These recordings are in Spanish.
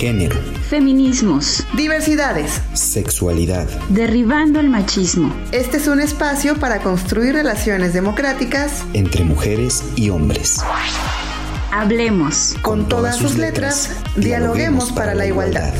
género, feminismos, diversidades, sexualidad, derribando el machismo. Este es un espacio para construir relaciones democráticas entre mujeres y hombres. Hablemos. Con, todas, sus letras, dialoguemos para la igualdad.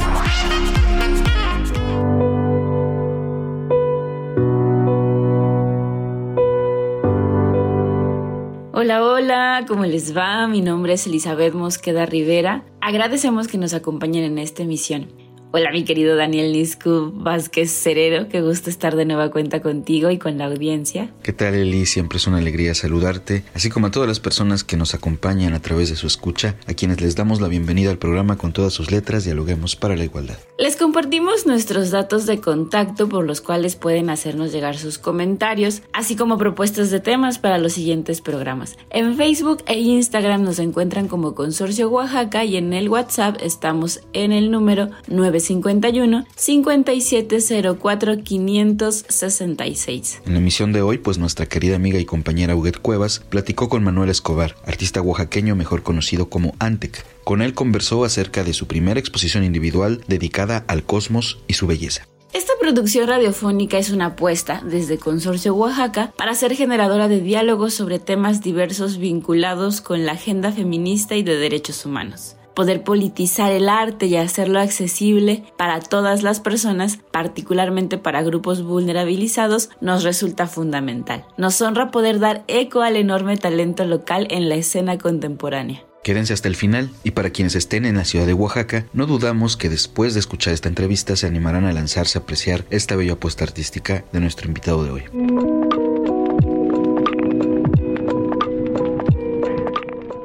Hola, hola, ¿cómo les va? Mi nombre es Elizabeth Mosqueda Rivera. Agradecemos que nos acompañen en esta emisión. Hola mi querido Daniel Niscu Vázquez Cerero, qué gusto estar de nueva cuenta contigo y con la audiencia. ¿Qué tal Eli? Siempre es una alegría saludarte, así como a todas las personas que nos acompañan a través de su escucha, a quienes les damos la bienvenida al programa con todas sus letras, dialoguemos para la igualdad. Les compartimos nuestros datos de contacto por los cuales pueden hacernos llegar sus comentarios, así como propuestas de temas para los siguientes programas. En Facebook e Instagram nos encuentran como Consorcio Oaxaca y en el WhatsApp estamos en el número 9 51 5704 566. En la emisión de hoy, pues nuestra querida amiga y compañera Huguet Cuevas platicó con Manuel Escobar, artista oaxaqueño mejor conocido como Antec. Con él conversó acerca de su primera exposición individual dedicada al cosmos y su belleza. Esta producción radiofónica es una apuesta desde Consorcio Oaxaca para ser generadora de diálogos sobre temas diversos vinculados con la agenda feminista y de derechos humanos poder politizar el arte y hacerlo accesible para todas las personas, particularmente para grupos vulnerabilizados, nos resulta fundamental. Nos honra poder dar eco al enorme talento local en la escena contemporánea. Quédense hasta el final y para quienes estén en la ciudad de Oaxaca, no dudamos que después de escuchar esta entrevista se animarán a lanzarse a apreciar esta bella apuesta artística de nuestro invitado de hoy.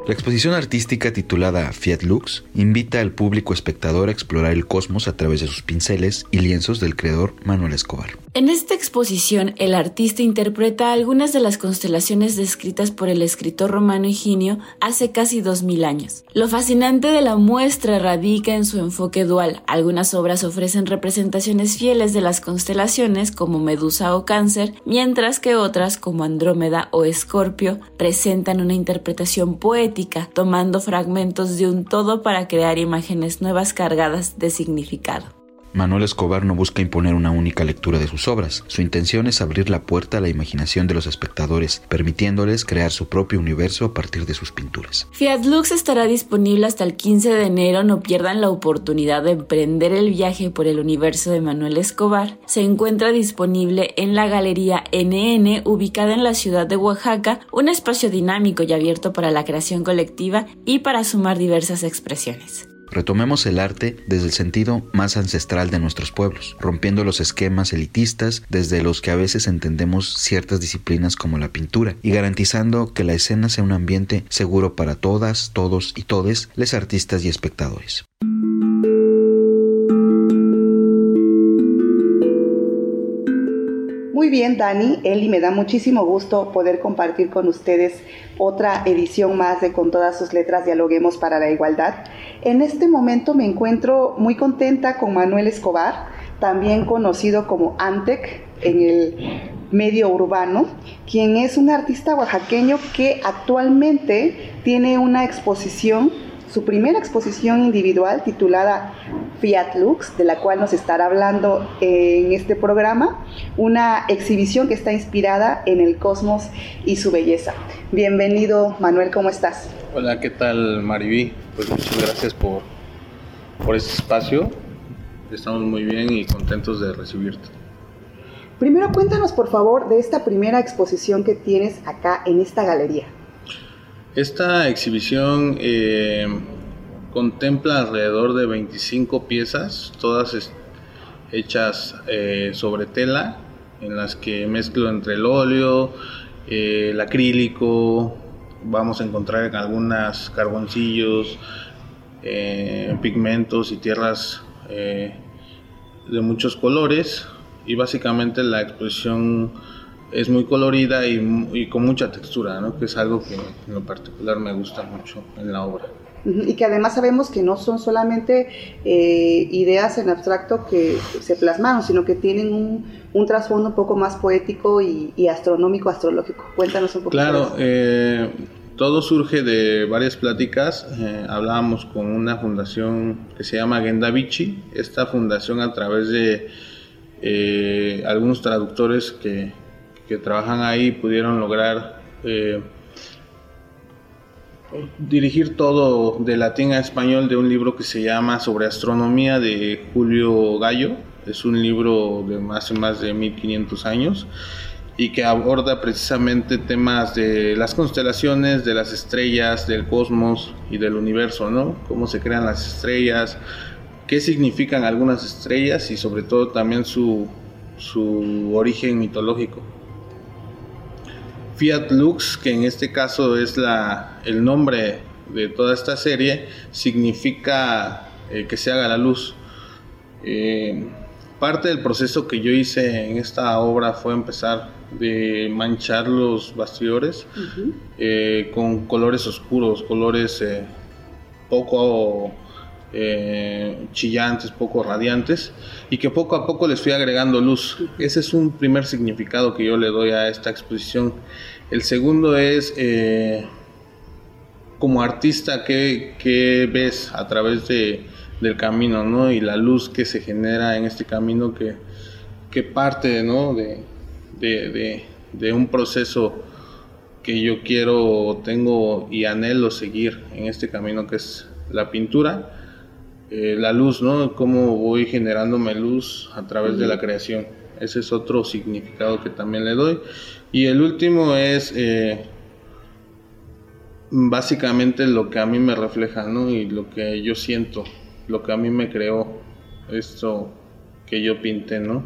La exposición artística titulada Fiat Lux invita al público espectador a explorar el cosmos a través de sus pinceles y lienzos del creador Manuel Escobar. En esta exposición, el artista interpreta algunas de las constelaciones descritas por el escritor romano Higinio hace casi dos mil años. Lo fascinante de la muestra radica en su enfoque dual. Algunas obras ofrecen representaciones fieles de las constelaciones como Medusa o Cáncer, mientras que otras como Andrómeda o Escorpio presentan una interpretación poética tomando fragmentos de un todo para crear imágenes nuevas cargadas de significado. Manuel Escobar no busca imponer una única lectura de sus obras. Su intención es abrir la puerta a la imaginación de los espectadores, permitiéndoles crear su propio universo a partir de sus pinturas. Fiat Lux estará disponible hasta el 15 de enero. No pierdan la oportunidad de emprender el viaje por el universo de Manuel Escobar. Se encuentra disponible en la Galería NN, ubicada en la ciudad de Oaxaca, un espacio dinámico y abierto para la creación colectiva y para sumar diversas expresiones. Retomemos el arte desde el sentido más ancestral de nuestros pueblos, rompiendo los esquemas elitistas desde los que a veces entendemos ciertas disciplinas como la pintura y garantizando que la escena sea un ambiente seguro para todas, todos y todes, les artistas y espectadores. Muy bien, Dani, Eli, me da muchísimo gusto poder compartir con ustedes otra edición más de Con todas sus letras dialoguemos para la igualdad. En este momento me encuentro muy contenta con Manuel Escobar, también conocido como Antec en el medio urbano, quien es un artista oaxaqueño que actualmente tiene una exposición su primera exposición individual titulada Fiat Lux, de la cual nos estará hablando en este programa, una exhibición que está inspirada en el cosmos y su belleza. Bienvenido Manuel, ¿cómo estás? Hola, ¿qué tal Mariví? Pues muchas gracias por, por este espacio. Estamos muy bien y contentos de recibirte. Primero cuéntanos por favor de esta primera exposición que tienes acá en esta galería. Esta exhibición eh, contempla alrededor de 25 piezas, todas hechas eh, sobre tela, en las que mezclo entre el óleo, eh, el acrílico, vamos a encontrar algunas carboncillos, pigmentos y tierras de muchos colores y básicamente la exposición es muy colorida y, con mucha textura, ¿no? que es algo que en lo particular me gusta mucho en la obra. Y que además sabemos que no son solamente eh, ideas en abstracto que se plasmaron, sino que tienen un, un trasfondo un poco más poético y, astronómico, astrológico. Cuéntanos un poco. Claro, eh, todo surge de varias pláticas. Eh, hablábamos con una fundación que se llama Gendavici. Esta fundación a través de eh, algunos traductores que, que, trabajan ahí pudieron lograr eh, dirigir todo de latín a español de un libro que se llama Sobre Astronomía de Julio Gallo. Es un libro de más, más de 1500 años y que aborda precisamente temas de las constelaciones, de las estrellas, del cosmos y del universo, ¿no? Cómo se crean las estrellas, qué significan algunas estrellas y sobre todo también su, su origen mitológico. Fiat Lux, que en este caso es la, el nombre de toda esta serie, significa eh, que se haga la luz. Eh, parte del proceso que yo hice en esta obra fue empezar de manchar los bastidores eh, con colores oscuros, colores poco eh, chillantes, poco radiantes y que poco a poco les fui agregando luz. Ese es un primer significado que yo le doy a esta exposición. El segundo es como artista, ¿qué, ves a través de, del camino ¿no? y la luz que se genera en este camino que, que parte ¿no? de, de, un proceso que yo quiero, tengo y anhelo seguir en este camino que es la pintura. Eh, la luz, ¿no? Cómo voy generándome luz a través de la creación. Ese es otro significado que también le doy. Y el último es eh, básicamente lo que a mí me refleja, ¿no? Y lo que yo siento, lo que a mí me creó esto que yo pinté, ¿no?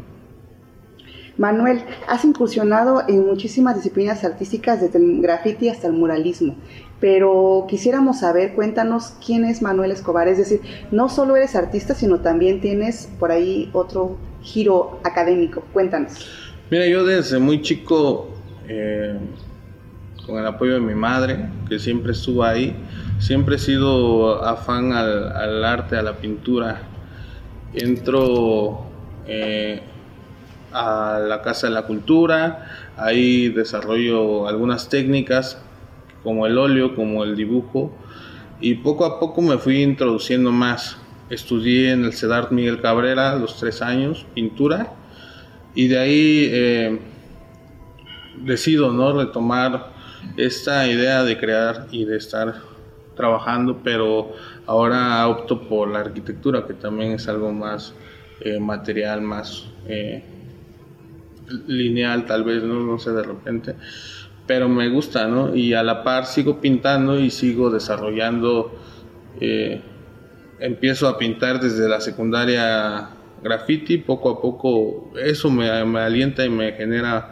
Manuel, has incursionado en muchísimas disciplinas artísticas, desde el graffiti hasta el muralismo, pero quisiéramos saber, cuéntanos quién es Manuel Escobar, es decir, no solo eres artista, sino también tienes por ahí otro giro académico, cuéntanos. Mira, yo desde muy chico, eh, con el apoyo de mi madre, que siempre estuvo ahí, siempre he sido afán al, arte, a la pintura. Entro eh, a la Casa de la Cultura, ahí desarrollo algunas técnicas como el óleo, como el dibujo y poco a poco me fui introduciendo más. Estudié en el CEDART Miguel Cabrera los tres años, pintura, y de ahí eh, decido ¿no? retomar esta idea de crear y de estar trabajando, pero ahora opto por la arquitectura, que también es algo más eh, material, más eh, lineal tal vez, ¿no? No sé, de repente. Pero me gusta, ¿no? Y a la par sigo pintando y sigo desarrollando. Eh, empiezo a pintar desde la secundaria graffiti, poco a poco eso me, alienta y me genera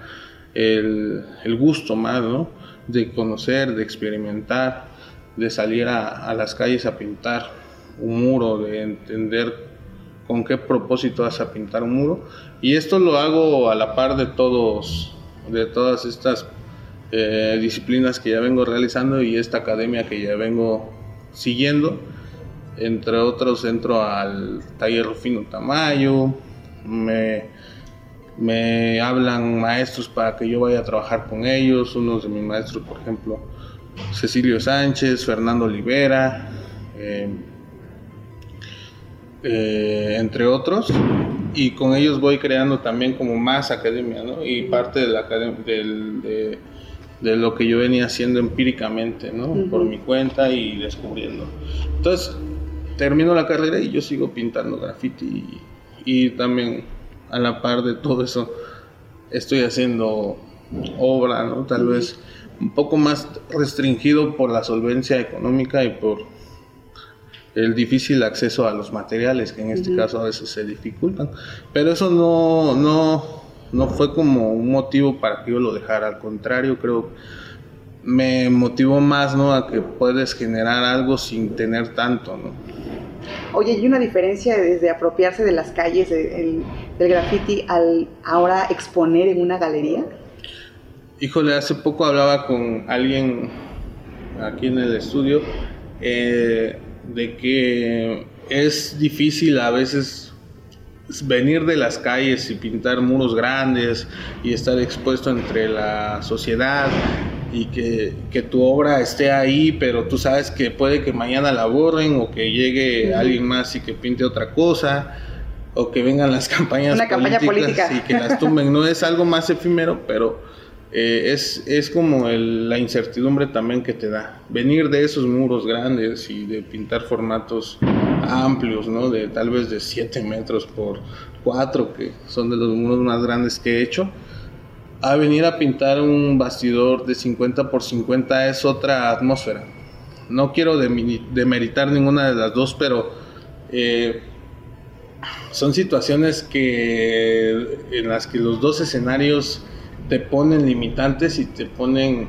el, gusto más, ¿no? De conocer, de experimentar, de salir a, a las calles a pintar un muro, de entender con qué propósito vas a pintar un muro. Y esto lo hago a la par de todos, de todas estas eh, disciplinas que ya vengo realizando y esta academia que ya vengo siguiendo. Entre otros, entro al taller Rufino Tamayo, me, me hablan maestros para que yo vaya a trabajar con ellos, unos de mis maestros, por ejemplo, Cecilio Sánchez, Fernando Olivera, eh, eh, entre otros, y con ellos voy creando también como más academia, ¿no? Y parte de, la, de, de, lo que yo venía haciendo empíricamente, ¿no? Por mi cuenta y descubriendo. Entonces, termino la carrera y yo sigo pintando graffiti y, también a la par de todo eso estoy haciendo obra, ¿no? Tal vez un poco más restringido por la solvencia económica y por el difícil acceso a los materiales, que en este caso a veces se dificultan. Pero eso no, no, no fue como un motivo para que yo lo dejara, al contrario, creo me motivó más, ¿no? A que puedes generar algo sin tener tanto, ¿no? Oye, ¿hay una diferencia desde apropiarse de las calles del graffiti al ahora exponer en una galería? Híjole, hace poco hablaba con alguien aquí en el estudio eh, de que es difícil a veces venir de las calles y pintar muros grandes y estar expuesto entre la sociedad y que, que, tu obra esté ahí, pero tú sabes que puede que mañana la borren o que llegue alguien más y que pinte otra cosa o que vengan las campañas Una campaña política y que las tumben. No es algo más efímero, pero eh, es, es como la incertidumbre también que te da. Venir de esos muros grandes y de pintar formatos amplios, ¿no? De tal vez de 7 metros por 4, que son de los muros más grandes que he hecho. A venir a pintar un bastidor de 50 por 50 es otra atmósfera. No quiero demeritar ninguna de las dos, pero eh, son situaciones que en las que los dos escenarios te ponen limitantes y te ponen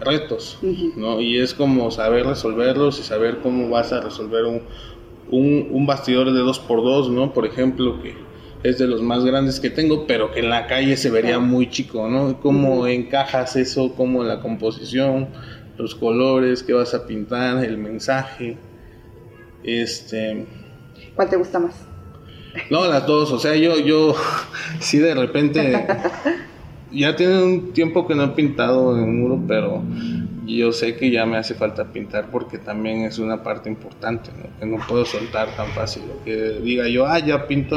retos, ¿no? Y es como saber resolverlos y saber cómo vas a resolver un, un, bastidor de dos por dos, ¿no? Por ejemplo, que es de los más grandes que tengo, pero que en la calle se vería muy chico, ¿no? Cómo encajas eso, cómo la composición, los colores que vas a pintar, el mensaje, este... ¿Cuál te gusta más? No, las dos, o sea, yo, yo, sí de repente ya tiene un tiempo que no he pintado en un muro, pero yo sé que ya me hace falta pintar porque también es una parte importante, ¿no? que no puedo soltar tan fácil, lo que diga yo, ah, ya pinto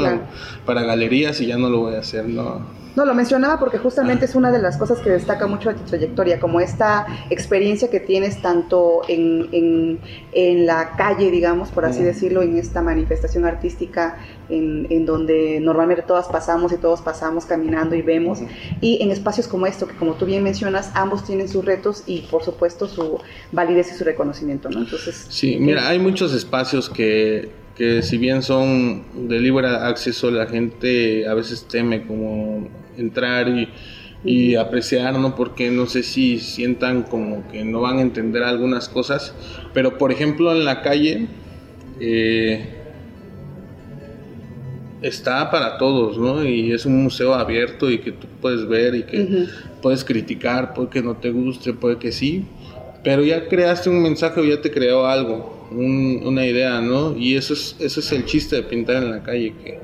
para galerías y ya no lo voy a hacer, no. No, lo mencionaba porque justamente es una de las cosas que destaca mucho de tu trayectoria, como esta experiencia que tienes tanto en, en, en la calle, digamos, por así decirlo, en esta manifestación artística en, en, donde normalmente todas pasamos y todos pasamos caminando y vemos, y en espacios como esto, que como tú bien mencionas, ambos tienen sus retos y por supuesto su validez y su reconocimiento, ¿no? Entonces... Sí, mira, hay muchos espacios que que si bien son de libre acceso, la gente a veces teme como entrar y, apreciar, ¿no? Porque no sé si sientan como que no van a entender algunas cosas, pero por ejemplo en la calle eh, está para todos, ¿no? Y es un museo abierto y que tú puedes ver y que puedes criticar, puede que no te guste, puede que sí, pero ya creaste un mensaje o ya te creó algo una idea, ¿no? Y eso es, eso es el chiste de pintar en la calle, que,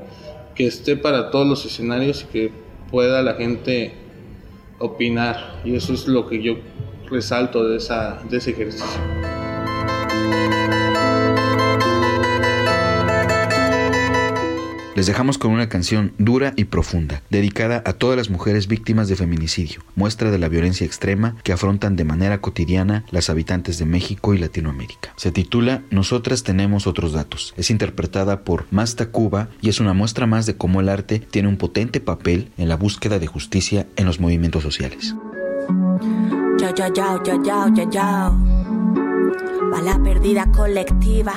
que esté para todos los escenarios y que pueda la gente opinar. Y eso es lo que yo resalto de, esa, de ese ejercicio. Les dejamos con una canción dura y profunda, dedicada a todas las mujeres víctimas de feminicidio, muestra de la violencia extrema que afrontan de manera cotidiana las habitantes de México y Latinoamérica. Se titula Nosotras tenemos otros datos. Es interpretada por Masta Cuba y es una muestra más de cómo el arte tiene un potente papel en la búsqueda de justicia en los movimientos sociales. colectiva.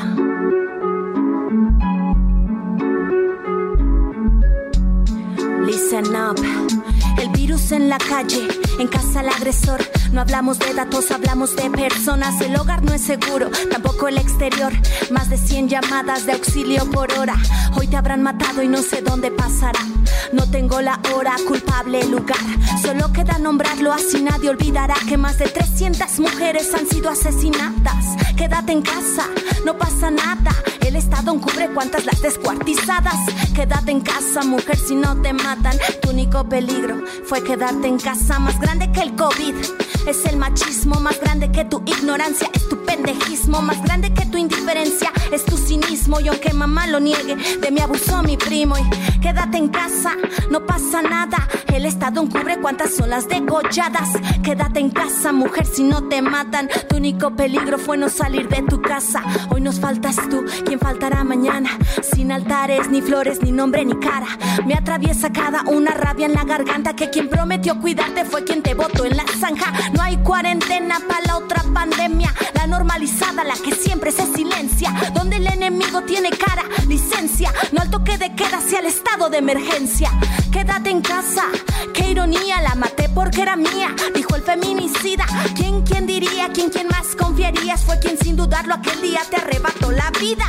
El virus en la calle, en casa el agresor. No hablamos de datos, hablamos de personas. El hogar no es seguro, tampoco el exterior. Más de 100 llamadas de auxilio por hora. Hoy te habrán matado y no sé dónde pasará. No tengo la hora, culpable lugar. Solo queda nombrarlo así nadie olvidará que más de 300 mujeres han sido asesinadas. Quédate en casa, no pasa nada. El Estado encubre cuántas las descuartizadas. Quédate en casa, mujer, si no te matan. Tu único peligro fue quedarte en casa. Más grande que el COVID. Es el machismo. Más grande que tu ignorancia, es tu pendejismo. Más grande que tu indiferencia, es tu cinismo. Y aunque mamá lo niegue, de mi abusó mi primo. Y quédate en casa, no pasa nada, el Estado encubre cuántas son las degolladas, quédate en casa mujer si no te matan, tu único peligro fue no salir de tu casa, hoy nos faltas tú, ¿quién faltará mañana? Sin altares, ni flores, ni nombre, ni cara, me atraviesa cada una rabia en la garganta que quien prometió cuidarte fue quien te votó en la zanja. No hay cuarentena para la otra pandemia, la normalizada, la que siempre se silencia. Donde el enemigo tiene cara, licencia, no al toque de queda hacia el estado de emergencia. Quédate en casa, qué ironía, la maté porque era mía, dijo el feminicida. ¿Quién, quién diría, quién, quién más confiarías? Fue quien sin dudarlo aquel día te arrebató la vida.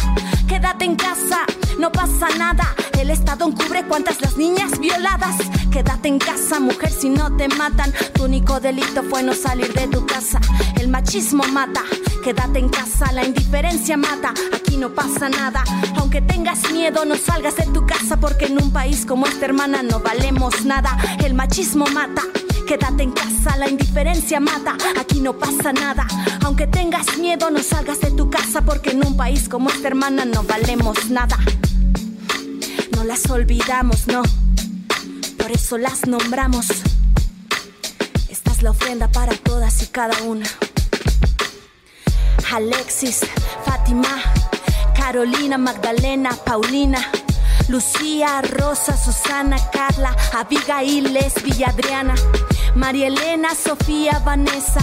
Quédate en casa, no pasa nada. El Estado encubre cuántas las niñas violadas. Quédate en casa, mujer, si no te matan. Tu único delito fue no salir de tu casa. El machismo mata. Quédate en casa, la indiferencia mata. Aquí no pasa nada. Aunque tengas miedo, no salgas de tu casa porque en un país como esta hermana no valemos nada. El machismo mata. Quédate en casa, la indiferencia mata. Aquí no pasa nada. Aunque tengas miedo, no salgas de tu casa porque en un país como esta hermana no valemos nada. No las olvidamos, no. Por eso las nombramos. Esta es la ofrenda para todas y cada una. Alexis, Fátima, Carolina, Magdalena, Paulina. Lucía, Rosa, Susana, Carla, Abigail, Lesbi, Adriana, María Elena, Sofía, Vanessa,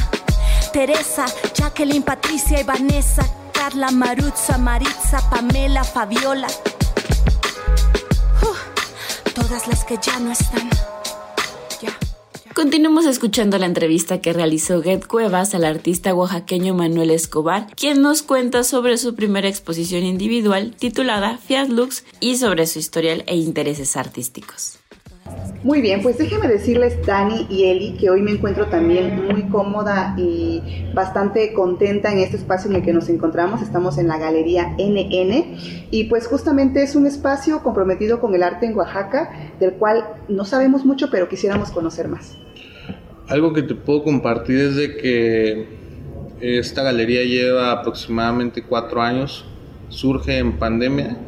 Teresa, Jacqueline, Patricia y Vanessa, Carla, Marutza, Maritza, Pamela, Fabiola. Todas las que ya no están. Continuamos escuchando la entrevista que realizó Get Cuevas al artista oaxaqueño Manuel Escobar, quien nos cuenta sobre su primera exposición individual titulada Fiat Lux y sobre su historial e intereses artísticos. Muy bien, pues déjenme decirles, Dani y Eli, que hoy me encuentro también muy cómoda y bastante contenta en este espacio en el que nos encontramos. Estamos en la Galería NN y pues justamente es un espacio comprometido con el arte en Oaxaca, del cual no sabemos mucho, pero quisiéramos conocer más. Algo que te puedo compartir es de que esta galería lleva aproximadamente cuatro años, surge en pandemia.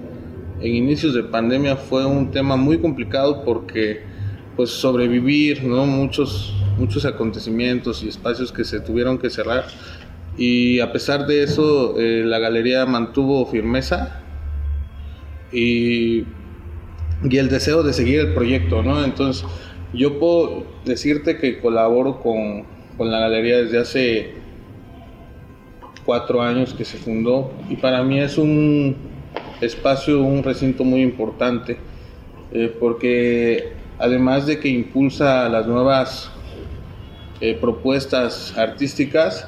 En inicios de pandemia fue un tema muy complicado porque pues sobrevivir, ¿no? Muchos, muchos acontecimientos y espacios que se tuvieron que cerrar. Y a pesar de eso, eh, la galería mantuvo firmeza y, y, el deseo de seguir el proyecto, ¿no? Entonces, yo puedo decirte que colaboro con, con la galería desde hace cuatro años que se fundó y para mí es un espacio, un recinto muy importante eh, porque además de que impulsa las nuevas eh, propuestas artísticas,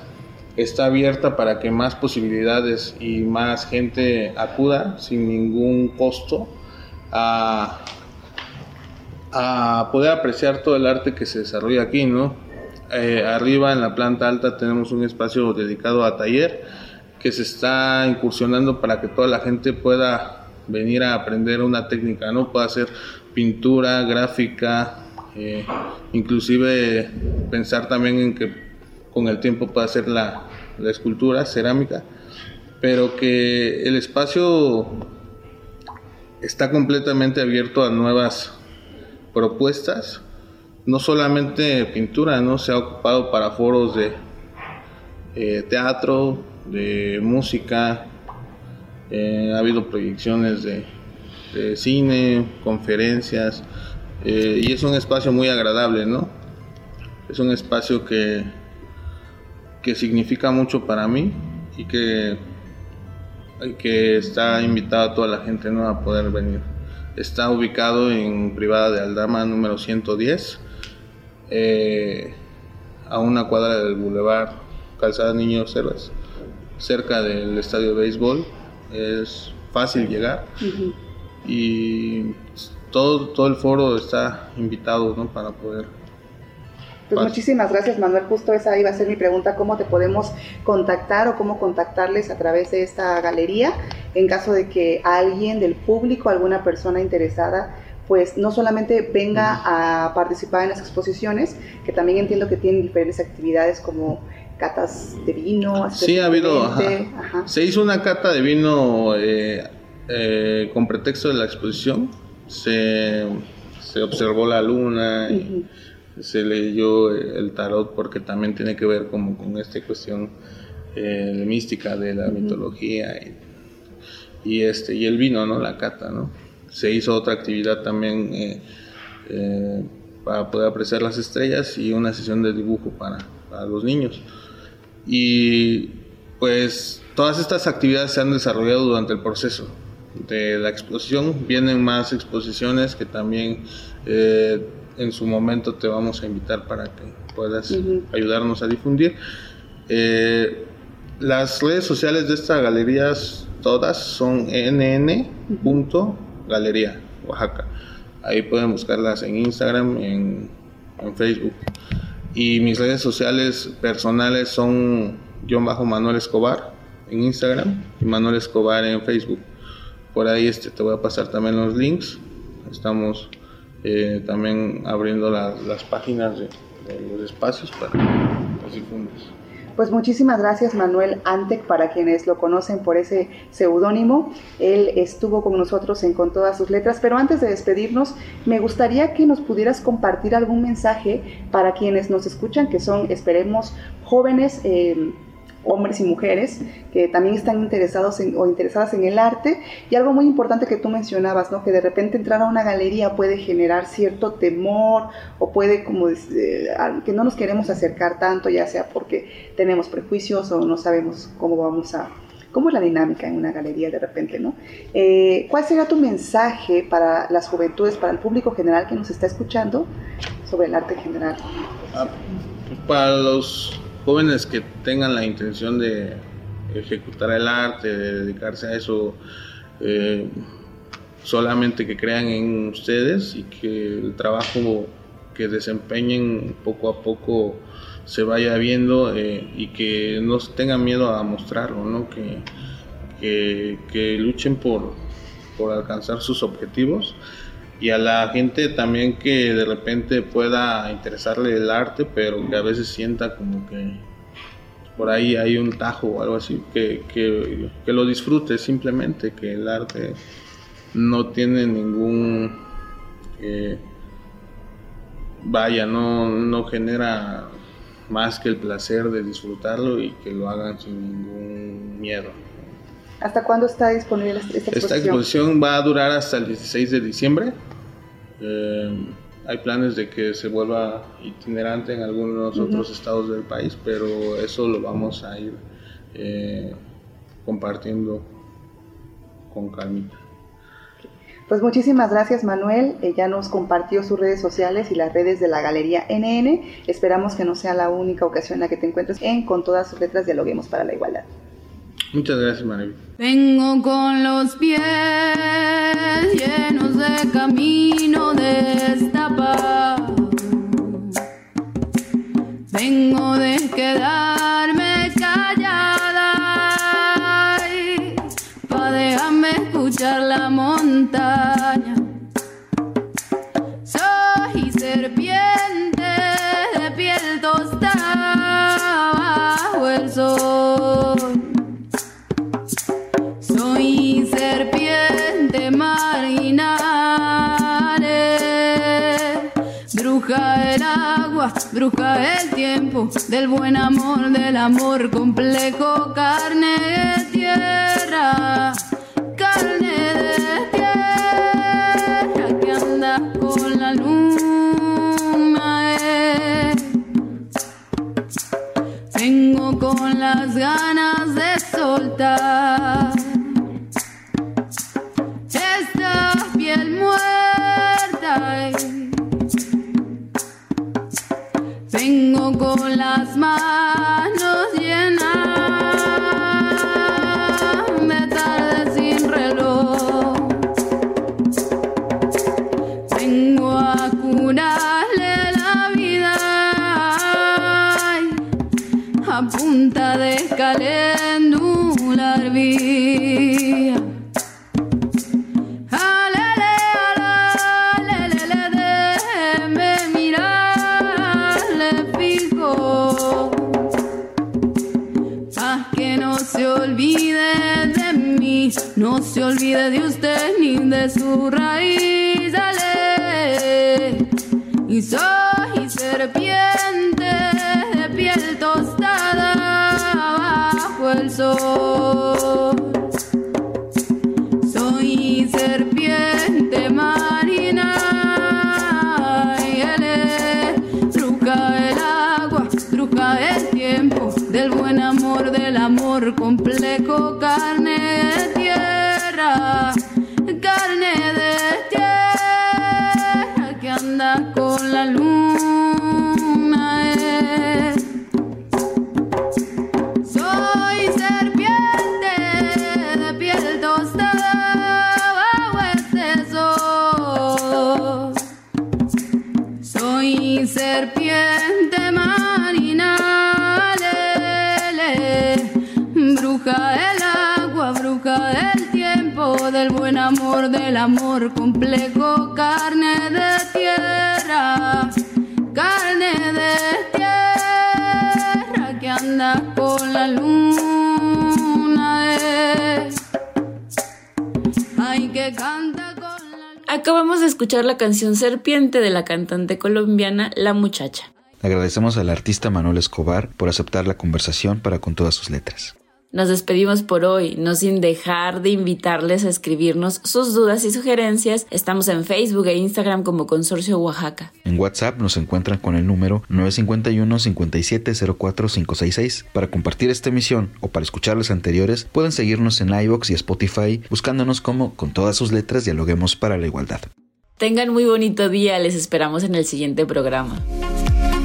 está abierta para que más posibilidades y más gente acuda sin ningún costo a, poder apreciar todo el arte que se desarrolla aquí, ¿no? Eh, arriba en la planta alta tenemos un espacio dedicado a taller que se está incursionando para que toda la gente pueda venir a aprender una técnica, ¿no? Puede hacer pintura, gráfica, eh, inclusive pensar también en que con el tiempo puede hacer la, la escultura, cerámica, pero que el espacio está completamente abierto a nuevas propuestas, no solamente pintura, no se ha ocupado para foros de eh, teatro, de música, eh, ha habido proyecciones de este, cine, conferencias, eh, y es un espacio muy agradable, ¿no? Es un espacio que, que significa mucho para mí y que, que está invitado a toda la gente ¿no? a poder venir. Está ubicado en Privada de Aldama número 110, eh, a una cuadra del Boulevard Calzada Niños Héroes, cerca del estadio de béisbol. Es fácil llegar y todo, todo el foro está invitado ¿no? para poder pues muchísimas gracias Manuel, justo esa iba a ser mi pregunta, ¿cómo te podemos contactar o cómo contactarles a través de esta galería en caso de que alguien del público, alguna persona interesada, pues no solamente venga a participar en las exposiciones, que también entiendo que tienen diferentes actividades como catas de vino. Sí, ha habido, se hizo una cata de vino eh, eh, con pretexto de la exposición se, observó la luna y se leyó el tarot porque también tiene que ver como con esta cuestión eh, mística de la mitología y, este y el vino no la cata no se hizo otra actividad también eh, para poder apreciar las estrellas y una sesión de dibujo para, para los niños. Y pues todas estas actividades se han desarrollado durante el proceso de la exposición. Vienen más exposiciones que también eh, en su momento te vamos a invitar para que puedas ayudarnos a difundir. Eh, las redes sociales de esta galería todas son nn.galería Oaxaca. Ahí pueden buscarlas en Instagram, en, en Facebook. Y mis redes sociales personales son John Bajo Manuel Escobar en Instagram y Manuel Escobar en Facebook. Por ahí este, te voy a pasar también los links. Estamos eh, también abriendo las páginas los espacios para los difuntos. Pues muchísimas gracias Manuel Antec para quienes lo conocen por ese seudónimo. Él estuvo con nosotros en Con todas sus letras, pero antes de despedirnos me gustaría que nos pudieras compartir algún mensaje para quienes nos escuchan, que son, esperemos, jóvenes. Eh, hombres y mujeres que también están interesados o interesadas en el arte. Y algo muy importante que tú mencionabas, ¿no? que de repente entrar a una galería puede generar cierto temor o puede como eh, que no nos queremos acercar tanto, ya sea porque tenemos prejuicios o no sabemos cómo vamos a... ¿Cómo es la dinámica en una galería de repente, no? Eh, ¿Cuál sería tu mensaje para las juventudes, para el público general que nos está escuchando sobre el arte en general? Ah, pues para los jóvenes que tengan la intención de ejecutar el arte, de dedicarse a eso, eh, solamente que crean en ustedes y que el trabajo que desempeñen poco a poco se vaya viendo eh, y que no tengan miedo a mostrarlo, ¿no? que, que, luchen por, por alcanzar sus objetivos y a la gente también que de repente pueda interesarle el arte, pero que a veces sienta como que por ahí hay un tajo o algo así, que, que, que lo disfrute simplemente, que el arte no tiene ningún... Eh, vaya, no, no genera más que el placer de disfrutarlo y que lo hagan sin ningún miedo. ¿Hasta cuándo está disponible esta exposición? Esta exposición va a durar hasta el 16 de diciembre. Eh, hay planes de que se vuelva itinerante en algunos otros estados del país, pero eso lo vamos a ir eh, compartiendo con calmita. Pues muchísimas gracias Manuel, ya nos compartió sus redes sociales y las redes de la Galería NN. Esperamos que no sea la única ocasión en la que te encuentres en Con todas sus letras dialoguemos para la igualdad. Muchas gracias, Maravilla. Vengo con los pies llenos de camino destapado. Vengo de quedarme bruja del tiempo, del buen amor, del amor complejo, carne de tierra, सूराई escuchar la canción Serpiente de la cantante colombiana La Muchacha. Agradecemos al artista Manuel Escobar por aceptar la conversación para con todas sus letras. Nos despedimos por hoy, no sin dejar de invitarles a escribirnos sus dudas y sugerencias. Estamos en Facebook e Instagram como Consorcio Oaxaca. En WhatsApp nos encuentran con el número 951 5704 566. Para compartir esta emisión o para escuchar las anteriores, pueden seguirnos en iVoox y Spotify buscándonos como con todas sus letras dialoguemos para la igualdad. Tengan muy bonito día, les esperamos en el siguiente programa.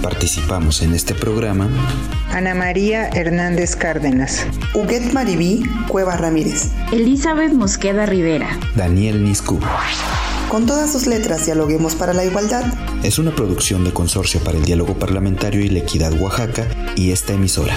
Participamos en este programa Ana María Hernández Cárdenas. Huguet Maribí Cueva Ramírez. Elizabeth Mosqueda Rivera. Daniel Niscu. Con todas sus letras dialoguemos para la igualdad. Es una producción de Consorcio para el Diálogo Parlamentario y la Equidad Oaxaca y esta emisora.